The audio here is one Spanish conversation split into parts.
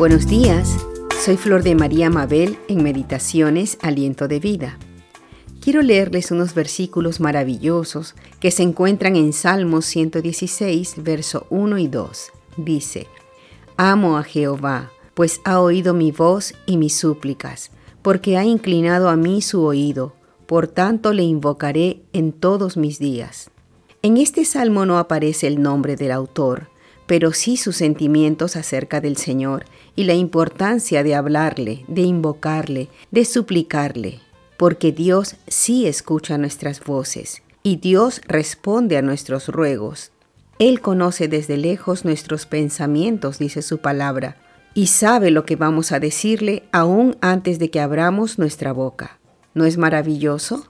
Buenos días, soy Flor de María Mabel en Meditaciones Aliento de Vida. Quiero leerles unos versículos maravillosos que se encuentran en Salmos 116, verso 1 y 2. Dice, Amo a Jehová, pues ha oído mi voz y mis súplicas, porque ha inclinado a mí su oído, por tanto le invocaré en todos mis días. En este salmo no aparece el nombre del autor, pero sí sus sentimientos acerca del Señor y la importancia de hablarle, de invocarle, de suplicarle, porque Dios sí escucha nuestras voces y Dios responde a nuestros ruegos. Él conoce desde lejos nuestros pensamientos, dice su palabra, y sabe lo que vamos a decirle aún antes de que abramos nuestra boca. ¿No es maravilloso?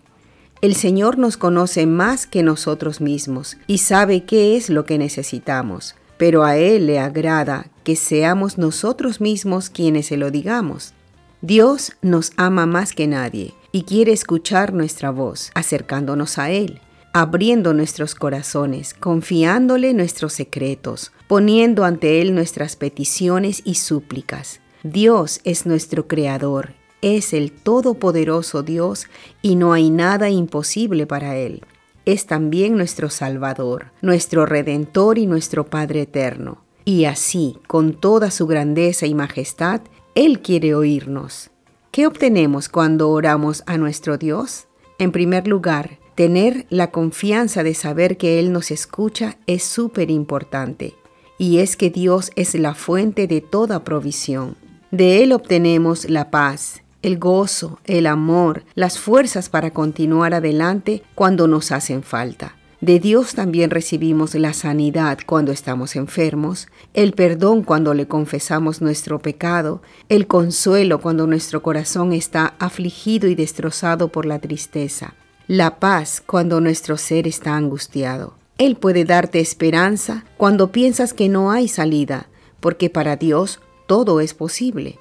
El Señor nos conoce más que nosotros mismos y sabe qué es lo que necesitamos pero a Él le agrada que seamos nosotros mismos quienes se lo digamos. Dios nos ama más que nadie y quiere escuchar nuestra voz, acercándonos a Él, abriendo nuestros corazones, confiándole nuestros secretos, poniendo ante Él nuestras peticiones y súplicas. Dios es nuestro Creador, es el Todopoderoso Dios y no hay nada imposible para Él es también nuestro Salvador, nuestro Redentor y nuestro Padre eterno. Y así, con toda su grandeza y majestad, Él quiere oírnos. ¿Qué obtenemos cuando oramos a nuestro Dios? En primer lugar, tener la confianza de saber que Él nos escucha es súper importante. Y es que Dios es la fuente de toda provisión. De Él obtenemos la paz, el gozo, el amor, las fuerzas para continuar adelante cuando nos hacen falta. De Dios también recibimos la sanidad cuando estamos enfermos, el perdón cuando le confesamos nuestro pecado, el consuelo cuando nuestro corazón está afligido y destrozado por la tristeza, la paz cuando nuestro ser está angustiado. Él puede darte esperanza cuando piensas que no hay salida, porque para Dios todo es posible.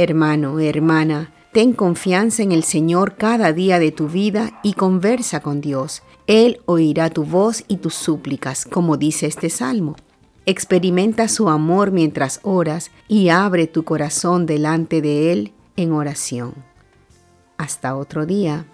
Hermano, hermana, ten confianza en el Señor cada día de tu vida y conversa con Dios. Él oirá tu voz y tus súplicas, como dice este salmo. Experimenta su amor mientras oras y abre tu corazón delante de Él en oración. Hasta otro día.